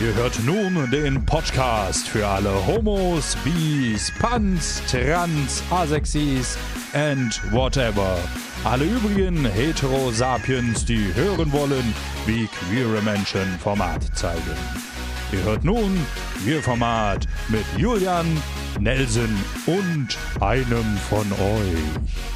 Ihr hört nun den Podcast für alle Homos, Bis, Pans, Trans, Asexis and whatever. Alle übrigen Hetero-Sapiens, die hören wollen, wie queere Menschen Format zeigen. Ihr hört nun Queer-Format mit Julian, Nelson und einem von euch.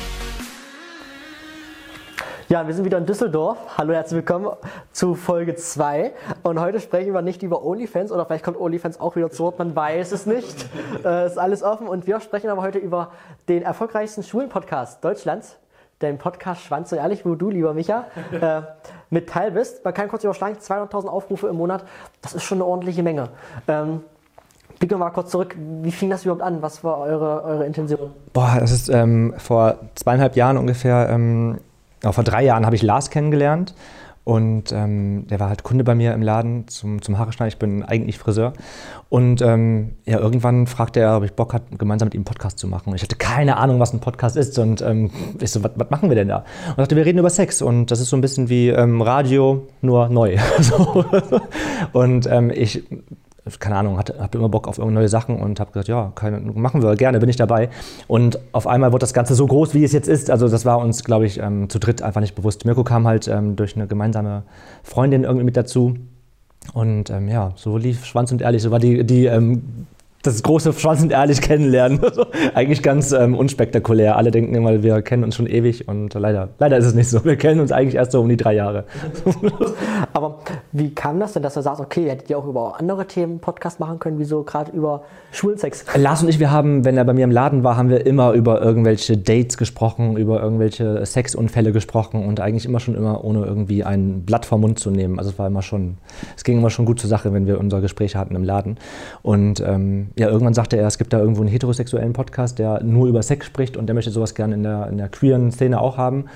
Ja, wir sind wieder in Düsseldorf. Hallo, herzlich willkommen zu Folge 2. Und heute sprechen wir nicht über OnlyFans oder vielleicht kommt OnlyFans auch wieder zu Wort, man weiß es nicht. äh, ist alles offen. Und wir sprechen aber heute über den erfolgreichsten Schwulen-Podcast Deutschlands. Den Podcast Schwanz so ehrlich, wo du, lieber Micha, äh, mit teil bist. Man kann kurz überschlagen, 200.000 Aufrufe im Monat. Das ist schon eine ordentliche Menge. Ähm, Blicken wir mal kurz zurück. Wie fing das überhaupt an? Was war eure, eure Intention? Boah, das ist ähm, vor zweieinhalb Jahren ungefähr ähm, vor drei Jahren habe ich Lars kennengelernt und ähm, der war halt Kunde bei mir im Laden zum, zum Haare schneiden. Ich bin eigentlich Friseur. Und ähm, ja, irgendwann fragte er, ob ich Bock hatte, gemeinsam mit ihm einen Podcast zu machen. Und ich hatte keine Ahnung, was ein Podcast ist. Und ähm, ich so, was machen wir denn da? Und dachte, wir reden über Sex. Und das ist so ein bisschen wie ähm, Radio, nur neu. so. Und ähm, ich keine Ahnung, hatte, hatte immer Bock auf neue Sachen und habe gesagt, ja, keine, machen wir gerne, bin ich dabei. Und auf einmal wurde das Ganze so groß, wie es jetzt ist. Also das war uns, glaube ich, ähm, zu dritt einfach nicht bewusst. Mirko kam halt ähm, durch eine gemeinsame Freundin irgendwie mit dazu. Und ähm, ja, so lief Schwanz und Ehrlich, so war die, die ähm, das große Schwanz und ehrlich kennenlernen. Also eigentlich ganz ähm, unspektakulär. Alle denken immer, wir kennen uns schon ewig und leider, leider ist es nicht so. Wir kennen uns eigentlich erst so um die drei Jahre. Aber wie kam das denn, dass du sagst, okay, ihr hättet ja auch über andere Themen Podcast machen können, wieso gerade über Schwulensex? Lars und ich, wir haben, wenn er bei mir im Laden war, haben wir immer über irgendwelche Dates gesprochen, über irgendwelche Sexunfälle gesprochen und eigentlich immer schon immer ohne irgendwie ein Blatt vom Mund zu nehmen. Also es war immer schon, es ging immer schon gut zur Sache, wenn wir unsere Gespräche hatten im Laden. Und ähm, ja, irgendwann sagte er, es gibt da irgendwo einen heterosexuellen Podcast, der nur über Sex spricht und der möchte sowas gerne in der, in der queeren Szene auch haben.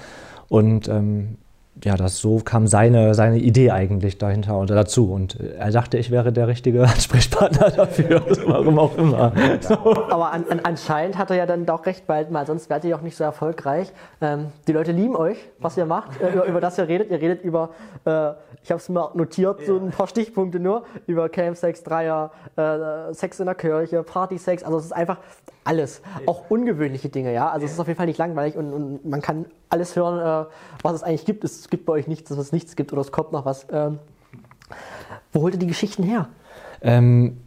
Und ähm, ja, das so kam seine, seine Idee eigentlich dahinter oder dazu. Und er dachte, ich wäre der richtige Ansprechpartner dafür, warum auch immer. Aber an, an, anscheinend hat er ja dann doch recht bald mal, sonst wärt ihr auch nicht so erfolgreich. Ähm, die Leute lieben euch, was ihr macht, äh, über, über, das ihr redet. Ihr redet über, äh, ich habe es mal notiert, so ein paar Stichpunkte nur, über Campsex, Dreier, äh, Sex in der Kirche, Partysex. Also es ist einfach alles. Auch ungewöhnliche Dinge, ja. Also es ist auf jeden Fall nicht langweilig und, und man kann alles hören, äh, was es eigentlich gibt. Es gibt bei euch nichts, dass es nichts gibt oder es kommt noch was. Ähm, wo holt ihr die Geschichten her? Ähm,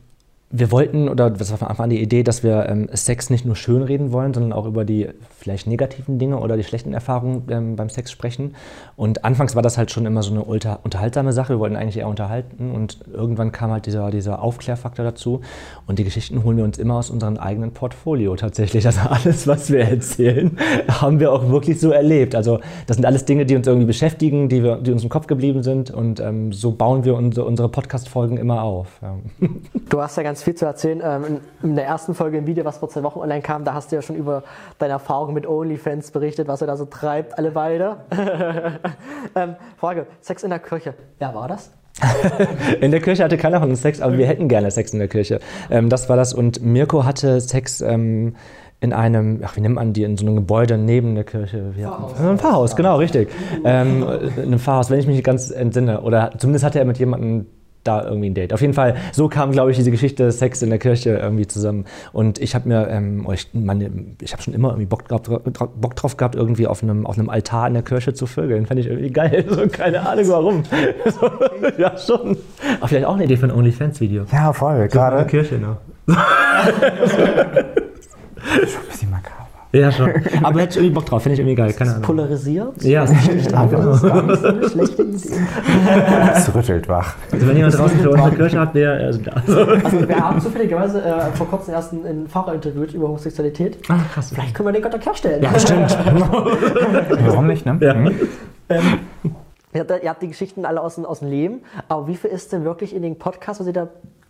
wir wollten, oder das war von Anfang an die Idee, dass wir ähm, Sex nicht nur schönreden wollen, sondern auch über die vielleicht negativen Dinge oder die schlechten Erfahrungen ähm, beim Sex sprechen. Und anfangs war das halt schon immer so eine unterhaltsame Sache. Wir wollten eigentlich eher unterhalten und irgendwann kam halt dieser, dieser Aufklärfaktor dazu. Und die Geschichten holen wir uns immer aus unserem eigenen Portfolio tatsächlich. Also alles, was wir erzählen, haben wir auch wirklich so erlebt. Also das sind alles Dinge, die uns irgendwie beschäftigen, die, wir, die uns im Kopf geblieben sind. Und ähm, so bauen wir unsere, unsere Podcast-Folgen immer auf. Ja. Du hast ja ganz viel zu erzählen. Ähm, in der ersten Folge im Video, was vor zwei Wochen online kam, da hast du ja schon über deine Erfahrungen mit OnlyFans berichtet, was er da so treibt, alle beide. ähm, Frage, Sex in der Kirche, wer war das? in der Kirche hatte keiner von uns Sex, aber wir hätten gerne Sex in der Kirche. Ähm, das war das. Und Mirko hatte Sex ähm, in einem, ach, wie nennt man die, in so einem Gebäude neben der Kirche? Pfarrhaus. Ein Pfarrhaus, genau, richtig. Ähm, in einem Pfarrhaus, wenn ich mich nicht ganz entsinne. Oder zumindest hatte er mit jemandem da irgendwie ein Date. Auf jeden Fall, so kam, glaube ich, diese Geschichte Sex in der Kirche irgendwie zusammen. Und ich habe mir, ähm, ich, ich habe schon immer irgendwie Bock, drauf, Bock drauf gehabt, irgendwie auf einem, auf einem Altar in der Kirche zu vögeln. Fände ich irgendwie geil. So, keine Ahnung warum. so, ja, schon. Aber vielleicht auch eine Idee für ein OnlyFans-Video. Ja, voll. Gerade. In der Kirche noch. schon ein bisschen makaber. Ja, schon. Aber hätte ich irgendwie Bock drauf, finde ich irgendwie geil. Keine Ahnung. Polarisiert? Ja, das ist nicht aber das ist gar nicht so eine schlechte Idee. Es rüttelt wach. Also wenn jemand draußen für unsere Kirche hat, der also da. Also wir haben zufälligerweise äh, vor kurzem erst einen, Pfarrer interviewt über Homosexualität. Ah, krass. Vielleicht können wir den Kontakt herstellen. Ja, stimmt. Warum nicht, ne? Ja. Mhm. Ähm, ihr, habt, ihr habt die Geschichten alle aus, dem- aus dem Leben, aber wie viel ist denn wirklich in den Podcast, was ihr da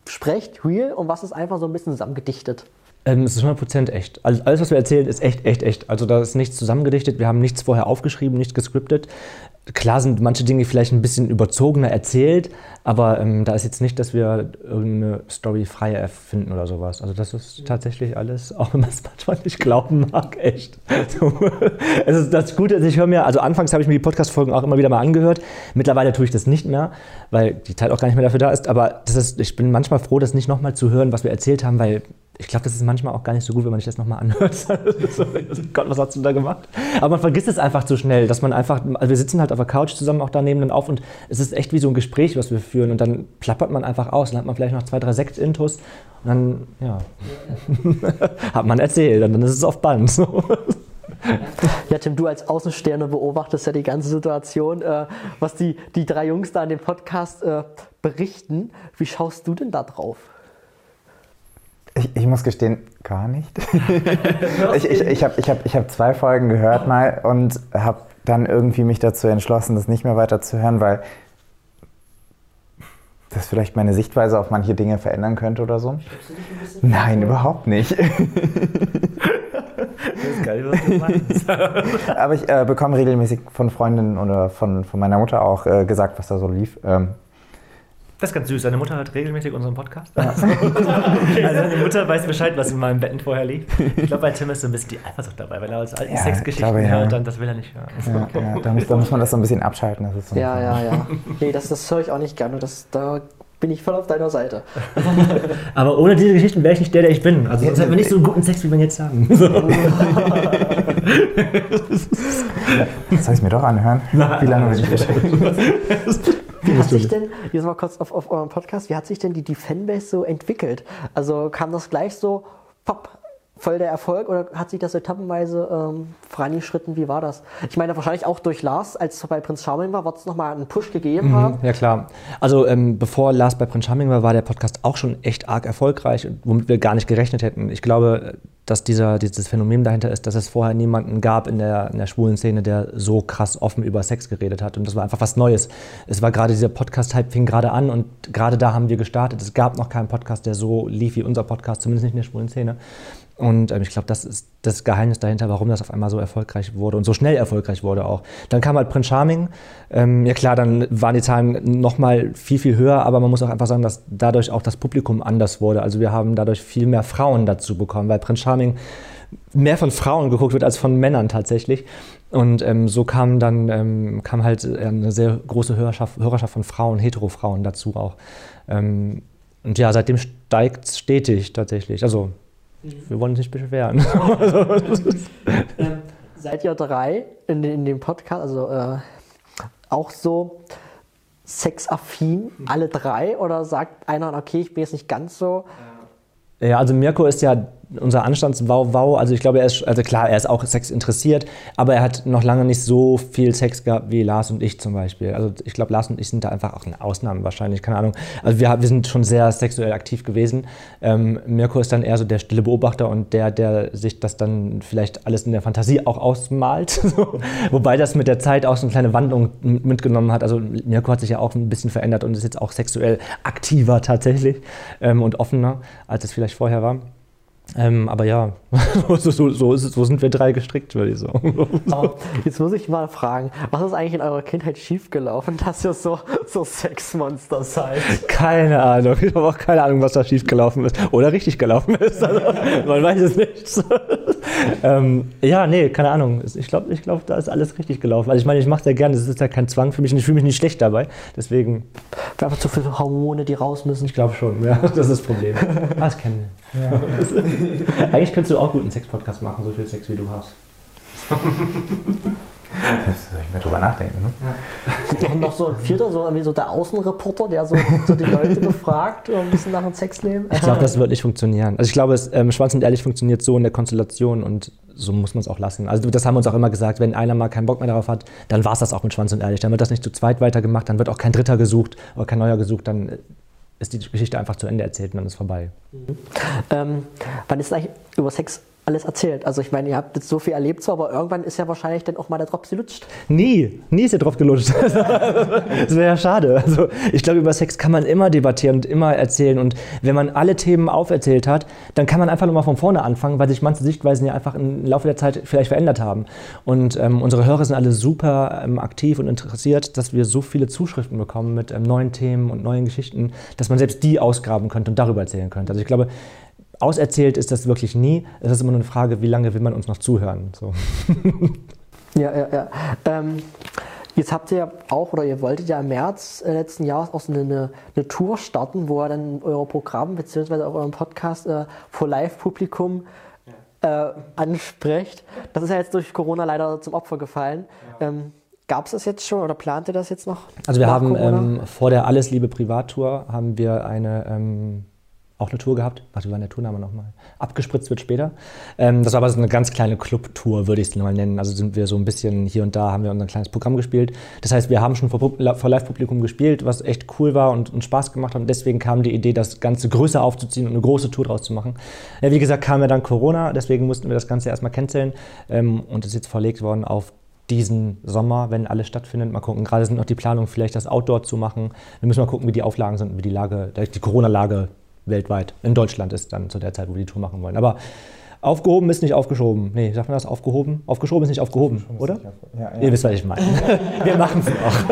sprecht, real und was ist einfach so ein bisschen zusammengedichtet? Ähm, es ist 100% echt. Also alles, was wir erzählen, ist echt, echt, echt. Also da ist nichts zusammengedichtet, wir haben nichts vorher aufgeschrieben, nichts gescriptet. Klar sind manche Dinge vielleicht ein bisschen überzogener erzählt, aber ähm, da ist jetzt nicht, dass wir irgendeine Story frei erfinden oder sowas. Also das ist tatsächlich alles, auch wenn man es manchmal nicht glauben mag, echt. Es ist das Gute, also ich höre mir, also anfangs habe ich mir die Podcast-Folgen auch immer wieder mal angehört. Mittlerweile tue ich das nicht mehr, weil die Zeit auch gar nicht mehr dafür da ist. Aber das ist, ich bin manchmal froh, das nicht nochmal zu hören, was wir erzählt haben, weil ich glaube, das ist manchmal auch gar nicht so gut, wenn man sich das nochmal anhört. Gott, was hast du da gemacht? Aber man vergisst es einfach zu schnell, dass man einfach, also wir sitzen halt auf der Couch zusammen auch daneben dann auf und es ist echt wie so ein Gespräch, was wir führen und dann plappert man einfach aus, dann hat man vielleicht noch zwei, drei Sekt-Intos und dann, ja, hat man erzählt und dann ist es auf Band. So. Ja, Tim, du als Außensterne beobachtest ja die ganze Situation, äh, was die, die drei Jungs da in dem Podcast äh, berichten. Wie schaust du denn da drauf? Ich, ich muss gestehen, gar nicht. ich ich, ich habe ich hab, ich hab zwei Folgen gehört mal und habe dann irgendwie mich dazu entschlossen, das nicht mehr weiter zu hören, weil das vielleicht meine Sichtweise auf manche Dinge verändern könnte oder so. Nein, überhaupt nicht. Meinst. Aber ich äh, bekomme regelmäßig von Freundinnen oder von, von meiner Mutter auch äh, gesagt, was da so lief. Ähm, Das ist ganz süß. Deine Mutter hört regelmäßig unseren Podcast. Also deine Mutter weiß Bescheid, was in meinem Betten vorher liegt. Ich glaube, bei Tim ist so ein bisschen die Eifersucht dabei, weil er als alten Ja, Sexgeschichten glaube, ja. hört, dann das will er nicht hören. ja, ja, da, muss, da muss man das so ein bisschen abschalten. Das ist so Ja, ja, ja. Nee, das, das höre ich auch nicht gerne. Das, da bin ich voll auf deiner Seite. Aber ohne diese Geschichten wäre ich nicht der, der ich bin. Also sonst hätten wir nicht so einen guten Sex, wie wir jetzt haben. Soll ich es mir doch anhören? Wie lange will ich beschäftigen? Wie hat sich denn, jetzt mal kurz auf, auf eurem Podcast, wie hat sich denn die, die Fanbase so entwickelt? Also kam das gleich so, pop, voll der Erfolg oder hat sich das etappenweise ähm, vorangeschritten? Wie war das? Ich meine, wahrscheinlich auch durch Lars, als es bei Prinz Charming war, wird es nochmal einen Push gegeben haben. Ja klar. Also ähm, bevor Last bei Prince Charming war, war der Podcast auch schon echt arg erfolgreich, womit wir gar nicht gerechnet hätten. Ich glaube, dass dieser, dieses Phänomen dahinter ist, dass es vorher niemanden gab in der, in der schwulen Szene, der so krass offen über Sex geredet hat. Und das war einfach was Neues. Es war gerade dieser Podcast-Hype fing gerade an und gerade da haben wir gestartet. Es gab noch keinen Podcast, der so lief wie unser Podcast, zumindest nicht in der schwulen Szene. Und ähm, ich glaube, das ist das Geheimnis dahinter, warum das auf einmal so erfolgreich wurde und so schnell erfolgreich wurde auch. Dann kam halt Prince Charming. Ähm, ja klar, dann waren die Zahlen noch mal viel, viel höher, aber man muss auch einfach sagen, dass dadurch auch das Publikum anders wurde. Also wir haben dadurch viel mehr Frauen dazu bekommen, weil Prince Charming mehr von Frauen geguckt wird als von Männern tatsächlich. Und ähm, so kam dann ähm, kam halt äh, eine sehr große Hörerschaft, Hörerschaft von Frauen, Hetero-Frauen dazu auch. Ähm, und ja, seitdem steigt es stetig tatsächlich. Also wir wollen uns nicht beschweren. Ähm, seid ihr drei in, in dem Podcast, also äh, auch so sexaffin, alle drei? Oder sagt einer, okay, ich bin jetzt nicht ganz so? Ja, also Mirko ist ja unser Anstandswau-Wau. Also ich glaube, er ist, also klar, er ist auch Sex interessiert, aber er hat noch lange nicht so viel Sex gehabt wie Lars und ich zum Beispiel. Also ich glaube, Lars und ich sind da einfach auch eine Ausnahme wahrscheinlich, keine Ahnung. Also wir, wir sind schon sehr sexuell aktiv gewesen. Ähm, Mirko ist dann eher so der stille Beobachter und der, der sich das dann vielleicht alles in der Fantasie auch ausmalt. Wobei das mit der Zeit auch so eine kleine Wandlung mitgenommen hat. Also Mirko hat sich ja auch ein bisschen verändert und ist jetzt auch sexuell aktiver tatsächlich ähm, und offener, als es vielleicht vorher war. Ähm, aber ja, so, so, so, es, so sind wir drei gestrickt, würde ich sagen. Aber jetzt muss ich mal fragen, was ist eigentlich in eurer Kindheit schiefgelaufen, dass ihr so, so Sexmonster seid? Keine Ahnung. Ich habe auch keine Ahnung, was da schief gelaufen ist. Oder richtig gelaufen ist. Also, man weiß es nicht. ähm, ja, nee, keine Ahnung. Ich glaube, ich glaub, da ist alles richtig gelaufen. Also ich meine, ich mache sehr gerne. Das ist ja kein Zwang für mich und ich fühle mich nicht schlecht dabei. Deswegen, Einfach zu viele Hormone, die raus müssen. ich glaube schon. Ja, das ist das Problem. Ah, das kennen wir. Eigentlich könntest du auch gut einen Sex-Podcast machen, so viel Sex wie du hast. Das soll ich mir drüber nachdenken. Ne? Und noch so ein vierter, so irgendwie so der Außenreporter, der so, so die Leute befragt, ein bisschen nach dem Sexleben. Ich glaube, das wird nicht funktionieren. Also ich glaube, es, ähm, Schwanz und Ehrlich funktioniert so in der Konstellation und so muss man es auch lassen. Also das haben wir uns auch immer gesagt, wenn einer mal keinen Bock mehr darauf hat, dann war es das auch mit Schwanz und Ehrlich. Dann wird das nicht zu zweit weitergemacht, dann wird auch kein Dritter gesucht oder kein Neuer gesucht, dann äh, ist die Geschichte einfach zu Ende erzählt und dann ist vorbei. Ähm, wann ist eigentlich über Sex alles erzählt? Also ich meine, ihr habt jetzt so viel erlebt, so, aber irgendwann ist ja wahrscheinlich dann auch mal der Drops gelutscht. Nie, nie ist der drauf gelutscht. das wäre ja schade. Also ich glaube, über Sex kann man immer debattieren und immer erzählen. Und wenn man alle Themen auferzählt hat, dann kann man einfach nochmal von vorne anfangen, weil sich manche Sichtweisen ja einfach im Laufe der Zeit vielleicht verändert haben. Und ähm, unsere Hörer sind alle super ähm, aktiv und interessiert, dass wir so viele Zuschriften bekommen mit ähm, neuen Themen und neuen Geschichten, dass man selbst die ausgraben könnte und darüber erzählen könnte. Also ich glaube, auserzählt ist das wirklich nie. Es ist immer nur eine Frage, wie lange will man uns noch zuhören. So. Ja, ja, ja. Ähm, jetzt habt ihr ja auch, oder ihr wolltet ja im März äh, letzten Jahres auch so eine, eine Tour starten, wo ihr dann euer Programm bzw. auch euren Podcast äh, vor Live-Publikum äh, ansprecht. Das ist ja jetzt durch Corona leider zum Opfer gefallen. Ähm, Gab es das jetzt schon oder plant ihr das jetzt noch? Also wir haben ähm, vor der Alles Liebe Privattour haben wir eine ähm, auch eine Tour gehabt. Warte, wie war der Tourname nochmal? Abgespritzt wird später. Ähm, das war aber so eine ganz kleine Clubtour, würde ich es mal nennen. Also sind wir so ein bisschen hier und da haben wir unser kleines Programm gespielt. Das heißt, wir haben schon vor, vor Live-Publikum gespielt, was echt cool war und, und Spaß gemacht hat. Und deswegen kam die Idee, das Ganze größer aufzuziehen und eine große Tour draus zu machen. Ja, wie gesagt, kam ja dann Corona, deswegen mussten wir das Ganze erstmal canceln. Ähm, und ist jetzt verlegt worden auf diesen Sommer, wenn alles stattfindet. Mal gucken, gerade sind noch die Planungen, vielleicht das Outdoor zu machen. Wir müssen mal gucken, wie die Auflagen sind, und wie die Lage, die Corona-Lage weltweit, in Deutschland ist dann zu der Zeit, wo wir die Tour machen wollen. Aber aufgehoben ist nicht aufgeschoben. Nee, sagt man das? Aufgehoben? Aufgeschoben ist nicht aufgehoben, oder? Ja, Ihr wisst, was ich meine. wir machen es noch.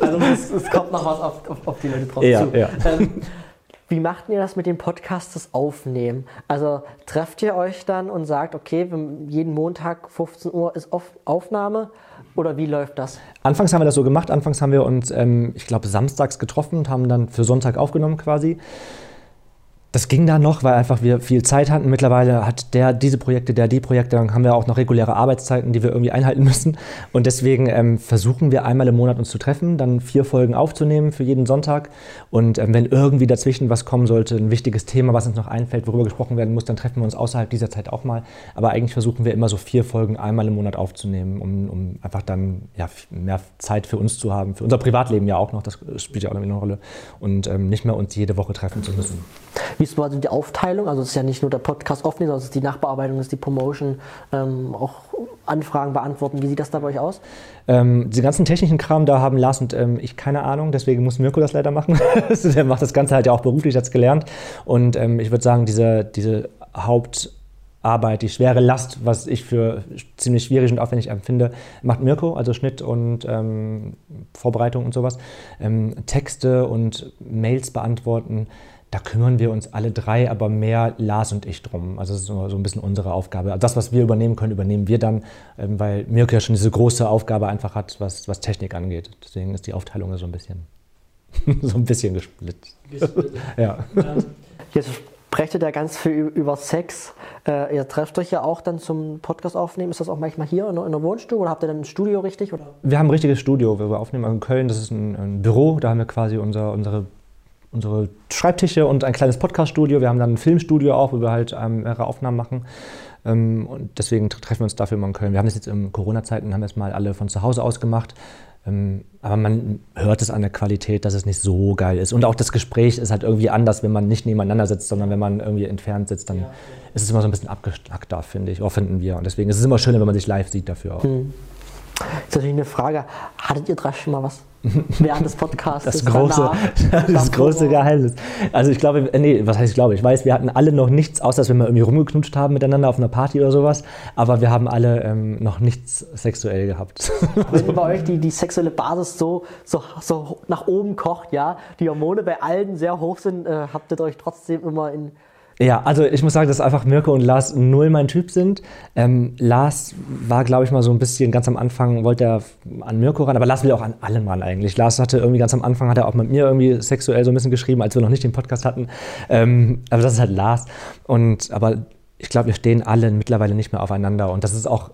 Also es, es kommt noch was auf, auf, auf die Leute drauf Ja, zu. ja. Ähm, wie macht ihr das mit dem Podcast, das Aufnehmen? Also trefft ihr euch dann und sagt, okay, jeden Montag 15 Uhr ist auf, Aufnahme? Oder wie läuft das? Anfangs haben wir das so gemacht. Anfangs haben wir uns, ähm, ich glaube, samstags getroffen und haben dann für Sonntag aufgenommen quasi. Das ging dann noch, weil einfach wir viel Zeit hatten. Mittlerweile hat der diese Projekte, der die Projekte, dann haben wir auch noch reguläre Arbeitszeiten, die wir irgendwie einhalten müssen. Und deswegen ähm, versuchen wir einmal im Monat uns zu treffen, dann vier Folgen aufzunehmen für jeden Sonntag. Und ähm, wenn irgendwie dazwischen was kommen sollte, ein wichtiges Thema, was uns noch einfällt, worüber gesprochen werden muss, dann treffen wir uns außerhalb dieser Zeit auch mal. Aber eigentlich versuchen wir immer so vier Folgen einmal im Monat aufzunehmen, um, um einfach dann ja, mehr Zeit für uns zu haben, für unser Privatleben ja auch noch, das spielt ja auch eine Rolle. Und ähm, nicht mehr uns jede Woche treffen zu müssen. Wie ist so also die Aufteilung? Also es ist ja nicht nur der Podcast aufnehmen, sondern es ist die Nachbearbeitung, es ist die Promotion, ähm, auch Anfragen beantworten. Wie sieht das da bei euch aus? Ähm, den ganzen technischen Kram, da haben Lars und ähm, ich keine Ahnung, deswegen muss Mirko das leider machen. Der macht das Ganze halt ja auch beruflich, hat es gelernt. Und ähm, ich würde sagen, diese, diese Hauptarbeit, die schwere Last, was ich für ziemlich schwierig und aufwendig empfinde, macht Mirko, also Schnitt und ähm, Vorbereitung und sowas. Ähm, Texte und Mails beantworten. Da kümmern wir uns alle drei, aber mehr Lars und ich drum. Also das ist so ein bisschen unsere Aufgabe. Das, was wir übernehmen können, übernehmen wir dann, ähm, weil Mirko ja schon diese große Aufgabe einfach hat, was, was Technik angeht. Deswegen ist die Aufteilung so ein bisschen, so ein bisschen gesplittet. Ja. Jetzt sprecht ihr da ganz viel über Sex. Äh, ihr trefft euch ja auch dann zum Podcast aufnehmen. Ist das auch manchmal hier in, der- in der Wohnstube oder habt ihr dann ein Studio richtig? Oder? Wir haben ein richtiges Studio, wo wir aufnehmen. Also in Köln, das ist ein, ein Büro, da haben wir quasi unser, unsere, unsere Schreibtische und ein kleines Podcaststudio. Wir haben dann ein Filmstudio auch, wo wir halt ähm, mehrere Aufnahmen machen. Ähm, und deswegen tre- treffen wir uns dafür immer in Köln. Wir haben das jetzt in Corona-Zeiten, haben wir es mal alle von zu Hause aus gemacht. Ähm, aber man hört es an der Qualität, dass es nicht so geil ist. Und auch das Gespräch ist halt irgendwie anders, wenn man nicht nebeneinander sitzt, sondern wenn man irgendwie entfernt sitzt, dann ist es immer so ein bisschen abgeschnackter, finde ich. Auch finden wir. Und deswegen ist es immer schöner, wenn man sich live sieht dafür auch. Jetzt natürlich eine Frage. Hattet ihr drei schon mal was? Während des Podcasts? Das große, das große Geheimnis. Also ich glaube, nee, was heißt ich glaube? Ich weiß, wir hatten alle noch nichts, außer dass wir mal irgendwie rumgeknutscht haben miteinander auf einer Party oder sowas. Aber wir haben alle ähm, noch nichts sexuell gehabt. Wenn bei euch die, die sexuelle Basis so, so, so nach oben kocht, ja, die Hormone bei allen sehr hoch sind, äh, habt ihr euch trotzdem immer in. Ja, also ich muss sagen, dass einfach Mirko und Lars null mein Typ sind. Ähm, Lars war, glaube ich, mal so ein bisschen ganz am Anfang, wollte er an Mirko ran, aber Lars will auch an allen ran eigentlich. Lars hatte irgendwie ganz am Anfang, hat er auch mit mir irgendwie sexuell so ein bisschen geschrieben, als wir noch nicht den Podcast hatten. Ähm, aber das ist halt Lars. Und, aber ich glaube, wir stehen alle mittlerweile nicht mehr aufeinander und das ist auch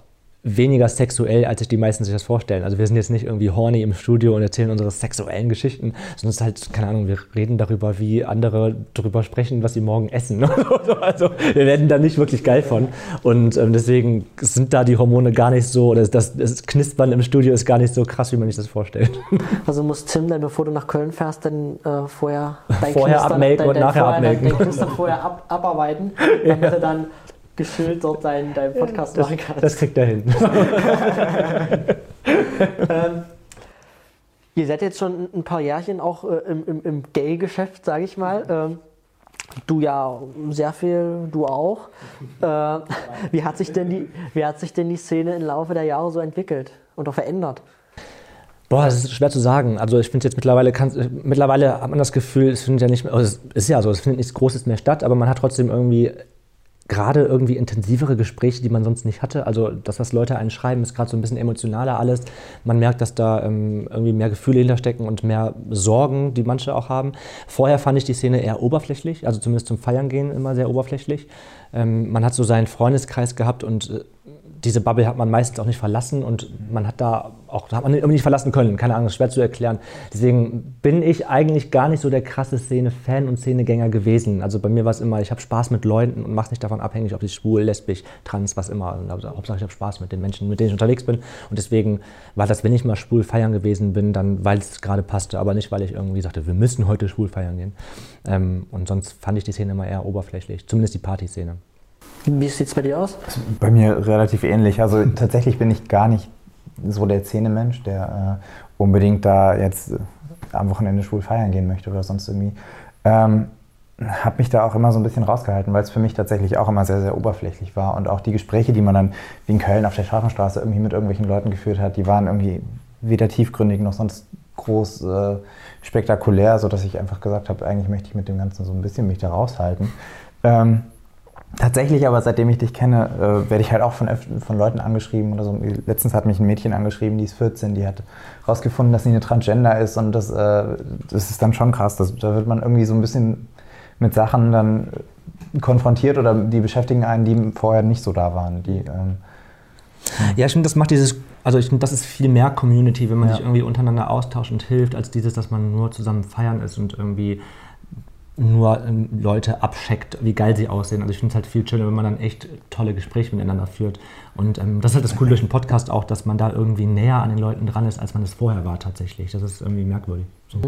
weniger sexuell, als sich die meisten sich das vorstellen. Also wir sind jetzt nicht irgendwie horny im Studio und erzählen unsere sexuellen Geschichten, sondern es ist halt, keine Ahnung, wir reden darüber, wie andere darüber sprechen, was sie morgen essen. also wir werden da nicht wirklich geil von. Und ähm, deswegen sind da die Hormone gar nicht so, oder das, das Knispern im Studio ist gar nicht so krass, wie man sich das vorstellt. Also muss Tim dann, bevor du nach Köln fährst, dann äh, vorher dein Vorher Knistern- abmelken dein, und dein nachher vorher, abmelken. Dein, dein Knistern vorher ab, abarbeiten, damit er dann geschillt dort deinen, deinen Podcast Das, machen kannst. das kriegt er hin. Ähm, ihr seid jetzt schon ein paar Jährchen auch äh, im, im, im Gay-Geschäft, sage ich mal. Ähm, du ja sehr viel, du auch. Äh, wie, hat sich denn die, wie hat sich denn die Szene im Laufe der Jahre so entwickelt und auch verändert? Boah, das ist schwer zu sagen. Also ich finde jetzt mittlerweile, kann, mittlerweile hat man das Gefühl, es findet ja nicht mehr, also es ist ja so, es findet nichts Großes mehr statt, aber man hat trotzdem irgendwie gerade irgendwie intensivere Gespräche, die man sonst nicht hatte. Also das, was Leute einen schreiben, ist gerade so ein bisschen emotionaler alles. Man merkt, dass da ähm, irgendwie mehr Gefühle hinterstecken und mehr Sorgen, die manche auch haben. Vorher fand ich die Szene eher oberflächlich, also zumindest zum Feiern gehen immer sehr oberflächlich. Ähm, man hat so seinen Freundeskreis gehabt und äh, diese Bubble hat man meistens auch nicht verlassen und man hat da auch, hat man nicht verlassen können. Keine Ahnung, schwer zu erklären. Deswegen bin ich eigentlich gar nicht so der krasse Szene-Fan und Szenegänger gewesen. Also bei mir war es immer, ich habe Spaß mit Leuten und mache nicht davon abhängig, ob ich schwul, lesbisch, trans, was immer. Also, Hauptsache ich habe Spaß mit den Menschen, mit denen ich unterwegs bin. Und deswegen war das, wenn ich mal schwul feiern gewesen bin, dann weil es gerade passte, aber nicht, weil ich irgendwie sagte, wir müssen heute schwul feiern gehen. Ähm, und sonst fand ich die Szene immer eher oberflächlich, zumindest die Partyszene. Wie sieht es bei dir aus? Bei mir relativ ähnlich. Also tatsächlich bin ich gar nicht so der Szenemensch, der äh, unbedingt da jetzt äh, am Wochenende schwul feiern gehen möchte oder sonst irgendwie. Ähm, habe mich da auch immer so ein bisschen rausgehalten, weil es für mich tatsächlich auch immer sehr, sehr oberflächlich war. Und auch die Gespräche, die man dann wie in Köln auf der Scharfenstraße irgendwie mit irgendwelchen Leuten geführt hat, die waren irgendwie weder tiefgründig noch sonst groß äh, spektakulär, sodass ich einfach gesagt habe, eigentlich möchte ich mit dem Ganzen so ein bisschen mich da raushalten. Ähm, Tatsächlich, aber seitdem ich dich kenne, äh, werde ich halt auch von, von Leuten angeschrieben oder so. Letztens hat mich ein Mädchen angeschrieben, die ist 14, die hat rausgefunden, dass sie eine Transgender ist und das, äh, das ist dann schon krass. Das, da wird man irgendwie so ein bisschen mit Sachen dann konfrontiert oder die beschäftigen einen, die vorher nicht so da waren. Die, ähm, ja, ich finde, das macht dieses, also ich finde, das ist viel mehr Community, wenn man ja. sich irgendwie untereinander austauscht und hilft, als dieses, dass man nur zusammen feiern ist und irgendwie nur ähm, Leute abcheckt, wie geil sie aussehen. Also ich finde es halt viel schöner, wenn man dann echt tolle Gespräche miteinander führt. Und ähm, das ist halt das Coole durch den Podcast auch, dass man da irgendwie näher an den Leuten dran ist, als man es vorher war tatsächlich. Das ist irgendwie merkwürdig. So.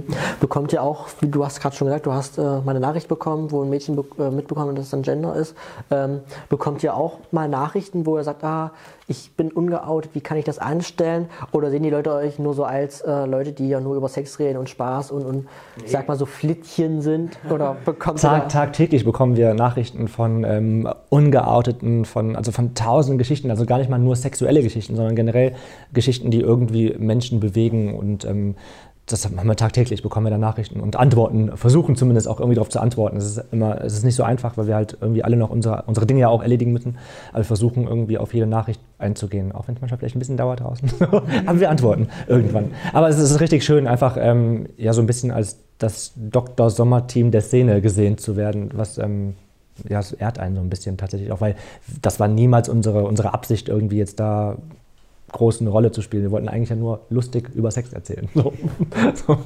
Bekommt ihr auch, wie du hast gerade schon gesagt, du hast äh, mal eine Nachricht bekommen, wo ein Mädchen be äh, mitbekommen hat, dass es ein Gender ist. Ähm, bekommt ihr auch mal Nachrichten, wo er sagt, ah, ich bin ungeoutet, wie kann ich das anstellen? Oder sehen die Leute euch nur so als äh, Leute, die ja nur über Sex reden und Spaß und, und nee. sag mal so Flittchen sind? Oder bekommt Tag, Tagtäglich bekommen wir Nachrichten von ähm, Ungeouteten, von, also von tausenden Geschichten, also gar nicht mal nur sexuelle Geschichten, sondern generell Geschichten, die irgendwie Menschen bewegen und ähm, das haben wir tagtäglich, bekommen wir da Nachrichten und Antworten, versuchen zumindest auch irgendwie darauf zu antworten. Es ist immer, es ist nicht so einfach, weil wir halt irgendwie alle noch unsere, unsere Dinge ja auch erledigen müssen. Aber wir versuchen irgendwie auf jede Nachricht einzugehen, auch wenn es manchmal vielleicht ein bisschen dauert draußen. haben wir Antworten irgendwann. Aber es ist richtig schön, einfach ähm, ja so ein bisschen als das Dr. Sommer-Team der Szene gesehen zu werden, was ähm, ja, es ehrt einen so ein bisschen tatsächlich auch, weil das war niemals unsere, unsere Absicht, irgendwie jetzt da groß Rolle zu spielen. Wir wollten eigentlich ja nur lustig über Sex erzählen. So. so.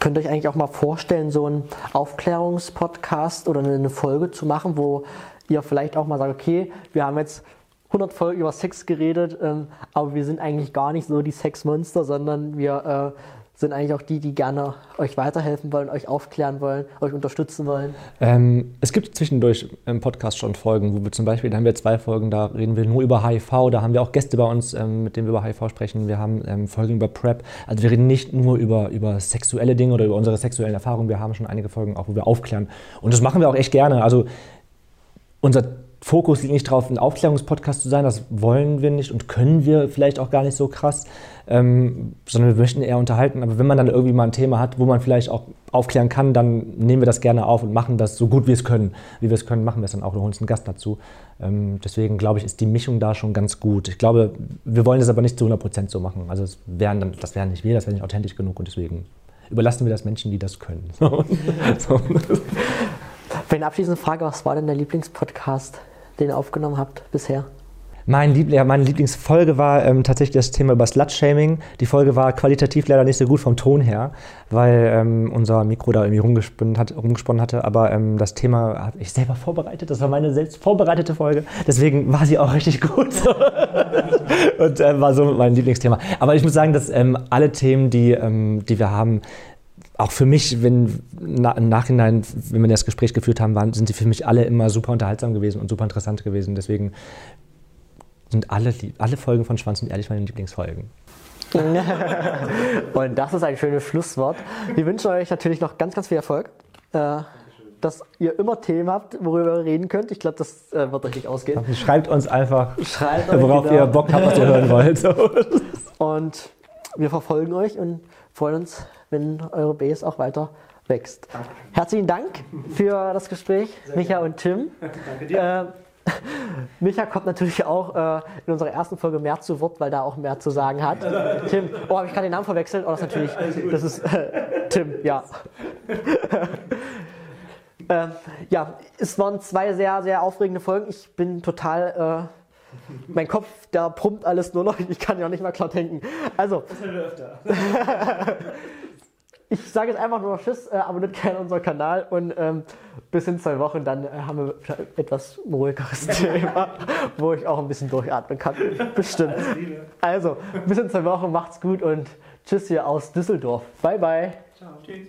Könnt ihr euch eigentlich auch mal vorstellen, so einen Aufklärungspodcast oder eine Folge zu machen, wo ihr vielleicht auch mal sagt, okay, wir haben jetzt 100 Folgen über Sex geredet, ähm, aber wir sind eigentlich gar nicht so die Sexmonster, sondern wir äh, sind eigentlich auch die, die gerne euch weiterhelfen wollen, euch aufklären wollen, euch unterstützen wollen? Ähm, es gibt zwischendurch im Podcast schon Folgen, wo wir zum Beispiel, da haben wir zwei Folgen, da reden wir nur über HIV, da haben wir auch Gäste bei uns, ähm, mit denen wir über HIV sprechen. Wir haben ähm, Folgen über PrEP. Also wir reden nicht nur über, über sexuelle Dinge oder über unsere sexuellen Erfahrungen, wir haben schon einige Folgen auch, wo wir aufklären. Und das machen wir auch echt gerne. Also unser Fokus liegt nicht darauf, ein Aufklärungspodcast zu sein, das wollen wir nicht und können wir vielleicht auch gar nicht so krass, ähm, sondern wir möchten eher unterhalten. Aber wenn man dann irgendwie mal ein Thema hat, wo man vielleicht auch aufklären kann, dann nehmen wir das gerne auf und machen das so gut wir es können. Wie wir es können, machen wir es dann auch und holen uns einen Gast dazu. Ähm, deswegen glaube ich, ist die Mischung da schon ganz gut. Ich glaube, wir wollen das aber nicht zu 100% so machen. Also das wären, dann, das wären nicht wir, das wäre nicht authentisch genug und deswegen überlassen wir das Menschen, die das können. so. Für eine abschließende Frage, was war denn der Lieblingspodcast? Den ihr aufgenommen habt bisher? Mein Liebling, ja, meine Lieblingsfolge war ähm, tatsächlich das Thema über Slut-Shaming. Die Folge war qualitativ leider nicht so gut vom Ton her, weil ähm, unser Mikro da irgendwie rumgesponnen, hat, rumgesponnen hatte. Aber ähm, das Thema habe ich selber vorbereitet. Das war meine selbst vorbereitete Folge. Deswegen war sie auch richtig gut. Und äh, war so mein Lieblingsthema. Aber ich muss sagen, dass ähm, alle Themen, die, ähm, die wir haben, auch für mich, wenn na, im Nachhinein, wenn wir das Gespräch geführt haben, waren, sind sie für mich alle immer super unterhaltsam gewesen und super interessant gewesen. Deswegen sind alle, alle Folgen von Schwanz und Ehrlich meine Lieblingsfolgen. und das ist ein schönes Schlusswort. Wir wünschen euch natürlich noch ganz, ganz viel Erfolg. Äh, dass ihr immer Themen habt, worüber ihr reden könnt. Ich glaube, das äh, wird nicht ausgehen. Schreibt uns einfach, Schreibt worauf genau. ihr Bock habt, was ihr hören wollt. Und wir verfolgen euch und freuen uns, wenn eure Base auch weiter wächst. Dankeschön. Herzlichen Dank für das Gespräch, Sehr Micha gerne. und Tim. Danke dir. Äh, Micha kommt natürlich auch äh, in unserer ersten Folge mehr zu Wort, weil da auch mehr zu sagen hat. Tim, oh, habe ich gerade den Namen verwechselt? Oh, das ist natürlich, das ist äh, Tim, ja. Ähm, ja, es waren zwei sehr, sehr aufregende Folgen. Ich bin total. Äh, mein Kopf, der pumpt alles nur noch. Ich kann ja auch nicht mal klar denken. Also. Das hören wir öfter. Ich sage jetzt einfach nur noch Tschüss, äh, abonniert gerne unseren Kanal und ähm, bis in zwei Wochen dann äh, haben wir etwas ruhigeres Thema, wo ich auch ein bisschen durchatmen kann. Bestimmt. Also, bis in zwei Wochen, macht's gut und Tschüss hier aus Düsseldorf. Bye, bye. Ciao. Tschüss.